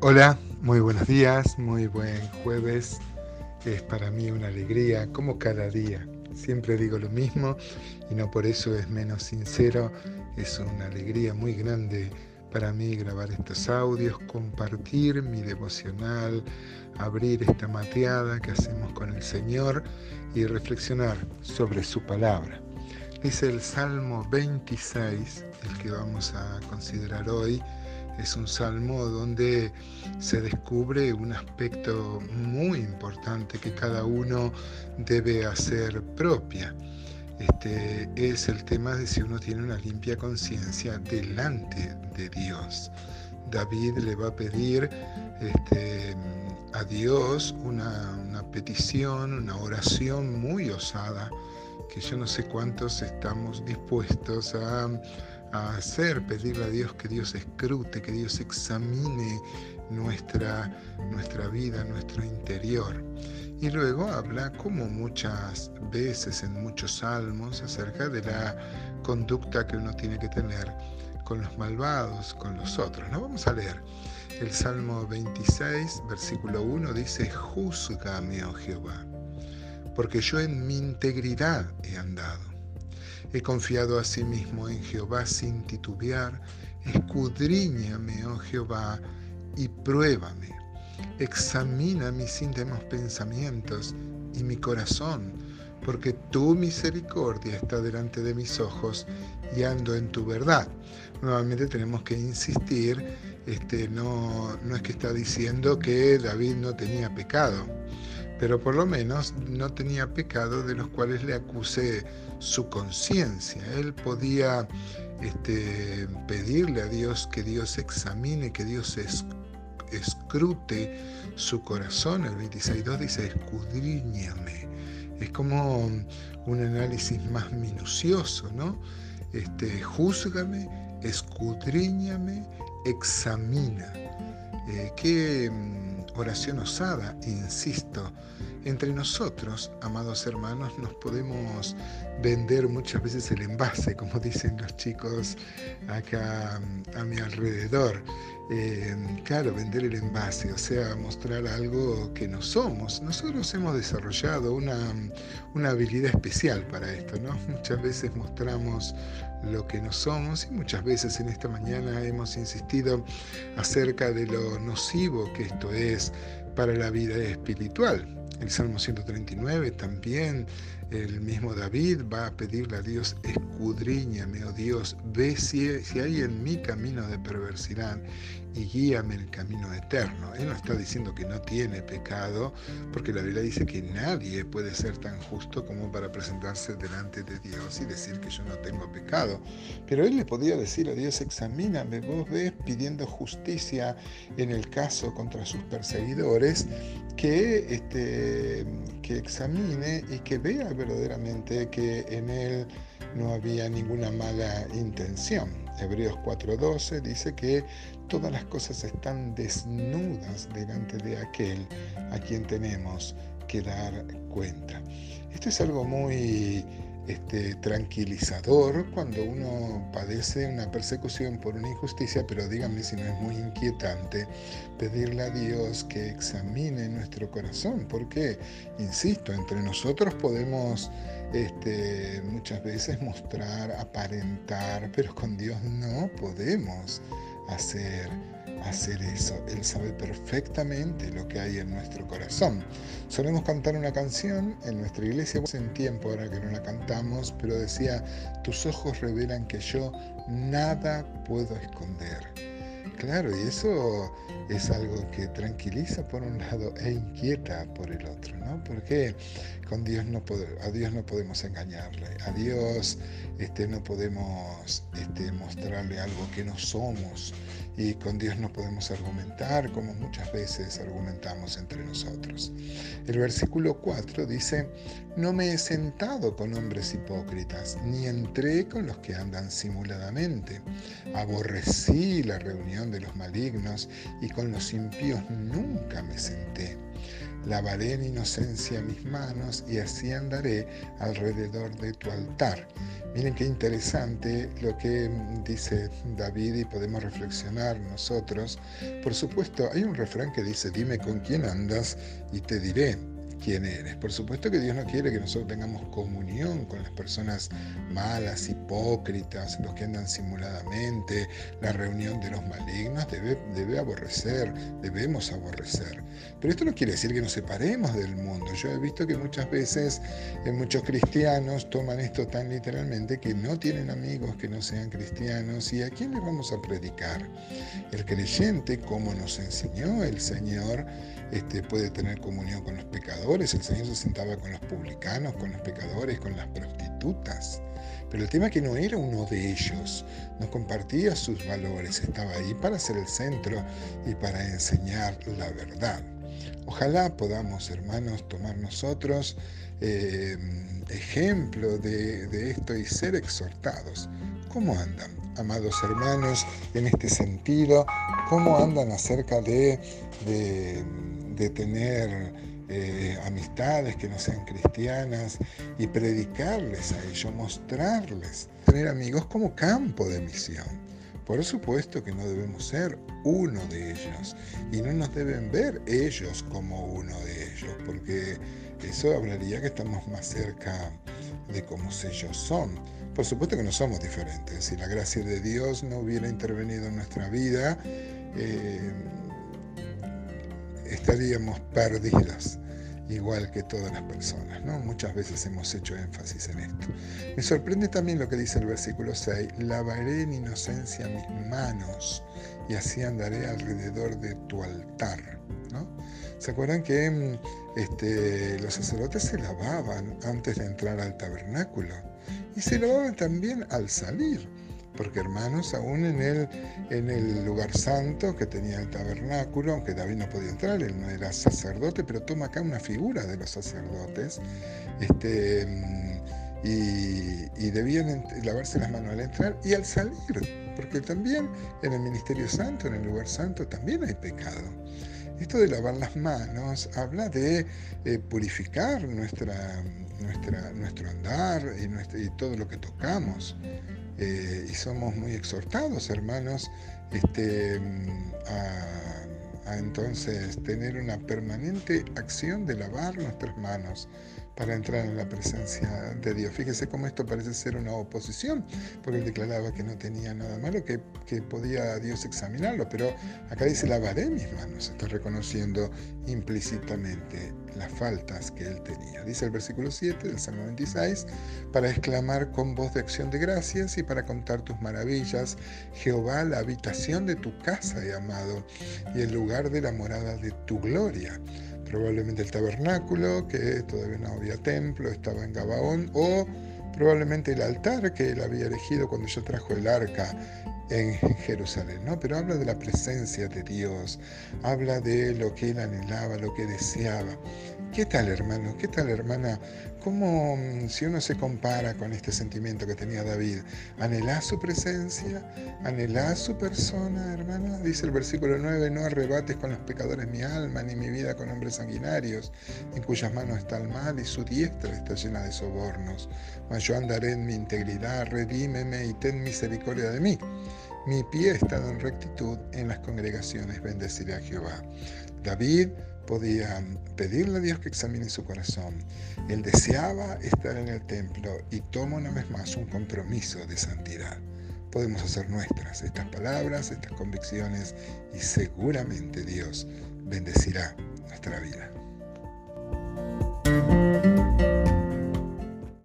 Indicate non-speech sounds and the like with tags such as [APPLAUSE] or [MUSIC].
Hola, muy buenos días, muy buen jueves. Es para mí una alegría, como cada día. Siempre digo lo mismo y no por eso es menos sincero. Es una alegría muy grande para mí grabar estos audios, compartir mi devocional, abrir esta mateada que hacemos con el Señor y reflexionar sobre su palabra. Dice el Salmo 26, el que vamos a considerar hoy, es un salmo donde se descubre un aspecto muy importante que cada uno debe hacer propia. Este es el tema de si uno tiene una limpia conciencia delante de Dios. David le va a pedir este, a Dios una, una petición, una oración muy osada, que yo no sé cuántos estamos dispuestos a a hacer, pedirle a Dios que Dios escrute, que Dios examine nuestra, nuestra vida, nuestro interior. Y luego habla, como muchas veces en muchos salmos, acerca de la conducta que uno tiene que tener con los malvados, con los otros. ¿no? Vamos a leer. El Salmo 26, versículo 1 dice, Júzgame, oh Jehová, porque yo en mi integridad he andado He confiado a sí mismo en Jehová sin titubear. Escudriñame, oh Jehová, y pruébame. Examina mis íntimos pensamientos y mi corazón, porque tu misericordia está delante de mis ojos y ando en tu verdad. Nuevamente tenemos que insistir, este, no, no es que está diciendo que David no tenía pecado pero por lo menos no tenía pecado de los cuales le acuse su conciencia. Él podía este, pedirle a Dios que Dios examine, que Dios escrute su corazón. El 26.2 dice, escudriñame. Es como un análisis más minucioso, ¿no? Este, júzgame, escudriñame, examina. Eh, qué mm, oración osada, insisto. Entre nosotros, amados hermanos, nos podemos vender muchas veces el envase, como [LAUGHS] dicen los chicos acá a mi alrededor. Eh, claro, vender el envase, o sea, mostrar algo que no somos. Nosotros hemos desarrollado una, una habilidad especial para esto, ¿no? Muchas veces mostramos lo que no somos y muchas veces en esta mañana hemos insistido acerca de lo nocivo que esto es para la vida espiritual. El Salmo 139 también, el mismo David va a pedirle a Dios, escudriñame, oh Dios, ve si, si hay en mi camino de perversidad y guíame el camino eterno. Él no está diciendo que no tiene pecado, porque la Biblia dice que nadie puede ser tan justo como para presentarse delante de Dios y decir que yo no tengo pecado. Pero él le podía decir a Dios, examíname, vos ves pidiendo justicia en el caso contra sus perseguidores, que, este, que examine y que vea verdaderamente que en él no había ninguna mala intención. Hebreos 4:12 dice que todas las cosas están desnudas delante de aquel a quien tenemos que dar cuenta. Esto es algo muy este, tranquilizador cuando uno padece una persecución por una injusticia, pero díganme si no es muy inquietante pedirle a Dios que examine nuestro corazón, porque, insisto, entre nosotros podemos este, muchas veces mostrar, aparentar, pero con Dios no podemos hacer hacer eso. Él sabe perfectamente lo que hay en nuestro corazón. Solemos cantar una canción en nuestra iglesia, en tiempo ahora que no la cantamos, pero decía, tus ojos revelan que yo nada puedo esconder. Claro, y eso es algo que tranquiliza por un lado e inquieta por el otro, ¿no? Porque con Dios no a Dios no podemos engañarle, a Dios este, no podemos este, mostrarle algo que no somos y con Dios no podemos argumentar como muchas veces argumentamos entre nosotros. El versículo 4 dice, no me he sentado con hombres hipócritas, ni entré con los que andan simuladamente. Aborrecí la reunión de los malignos y con los impíos nunca me senté. lavaré en inocencia mis manos y así andaré alrededor de tu altar. Miren qué interesante lo que dice David y podemos reflexionar nosotros. Por supuesto, hay un refrán que dice, dime con quién andas y te diré quién eres. Por supuesto que Dios no quiere que nosotros tengamos comunión con las personas malas, hipócritas, los que andan simuladamente. La reunión de los malignos debe, aborrecer, debemos aborrecer. Pero esto no quiere decir que nos separemos del mundo. Yo he visto que muchas veces en muchos cristianos toman esto tan literalmente que no tienen amigos que no sean cristianos. ¿Y a quién les vamos a predicar? El creyente, como nos enseñó el Señor, este, puede tener comunión con los pecadores. El Señor se sentaba con los publicanos, con los pecadores, con las prostitutas. Pero el tema es que no era uno de ellos, no compartía sus valores, estaba ahí para ser el centro y para enseñar la verdad. Ojalá podamos, hermanos, tomar nosotros eh, ejemplo de, esto y ser exhortados. ¿Cómo andan, amados hermanos, en este sentido? ¿Cómo andan acerca de de tener eh, amistades que no sean cristianas y predicarles a ellos, mostrarles, tener amigos como campo de misión. Por supuesto que no debemos ser uno de ellos y no nos deben ver ellos como uno de ellos, porque eso hablaría que estamos más cerca de cómo ellos son. Por supuesto que no somos diferentes. Si la gracia de Dios no hubiera intervenido en nuestra vida, eh, estaríamos perdidos, igual que todas las personas. ¿no? Muchas veces hemos hecho énfasis en esto. Me sorprende también lo que dice el versículo 6, lavaré en inocencia mis manos y así andaré alrededor de tu altar. ¿Se acuerdan que mm, este, los sacerdotes se lavaban antes de entrar al tabernáculo? Y se lavaban también al salir porque hermanos, aún en el, lugar santo que tenía el tabernáculo, aunque David no podía entrar, él no era sacerdote, pero toma acá una figura de los sacerdotes, este, y, debían lavarse las manos al entrar y al salir, porque también en el ministerio santo, en el lugar santo, también hay pecado. Esto de lavar las manos habla de eh, purificar nuestra, nuestro andar y, y todo lo que tocamos. Eh, y somos muy exhortados, hermanos, este, a entonces tener una permanente acción de lavar nuestras manos para entrar en la presencia de Dios. Fíjese cómo esto parece ser una oposición, porque él declaraba que no tenía nada malo, que, que podía Dios examinarlo, pero acá dice lavaré mis manos, está reconociendo implícitamente las faltas que él tenía. Dice el versículo 7 del Salmo 26, para exclamar con voz de acción de gracias y para contar tus maravillas, Jehová, la habitación de tu casa he amado y el lugar de la morada de tu gloria probablemente el tabernáculo, que todavía no había templo, estaba en Gabaón, o probablemente el altar que él había elegido cuando yo trajo el arca en [LAUGHS] Jerusalén, ¿no? Pero habla de la presencia de Dios, habla de lo que él anhelaba, lo que deseaba. ¿Qué tal, hermano? ¿Qué tal, hermana? ¿Cómo, mm, si uno se compara con este sentimiento que tenía David, anhelás su presencia? ¿Anhelás su persona, hermana? Dice el versículo 9, no arrebates con los pecadores mi alma, ni mi vida con hombres sanguinarios, en cuyas manos está el mal y su diestra está llena de sobornos. Mas yo andaré en mi integridad, redímeme y ten misericordia de mí. Mi pie ha estado en rectitud, en las congregaciones bendeciré a Jehová. David podía pedirle a Dios que examine su corazón. Él deseaba estar en el templo y toma una vez más un compromiso de santidad. Podemos hacer nuestras estas palabras, estas convicciones y seguramente Dios bendecirá nuestra vida.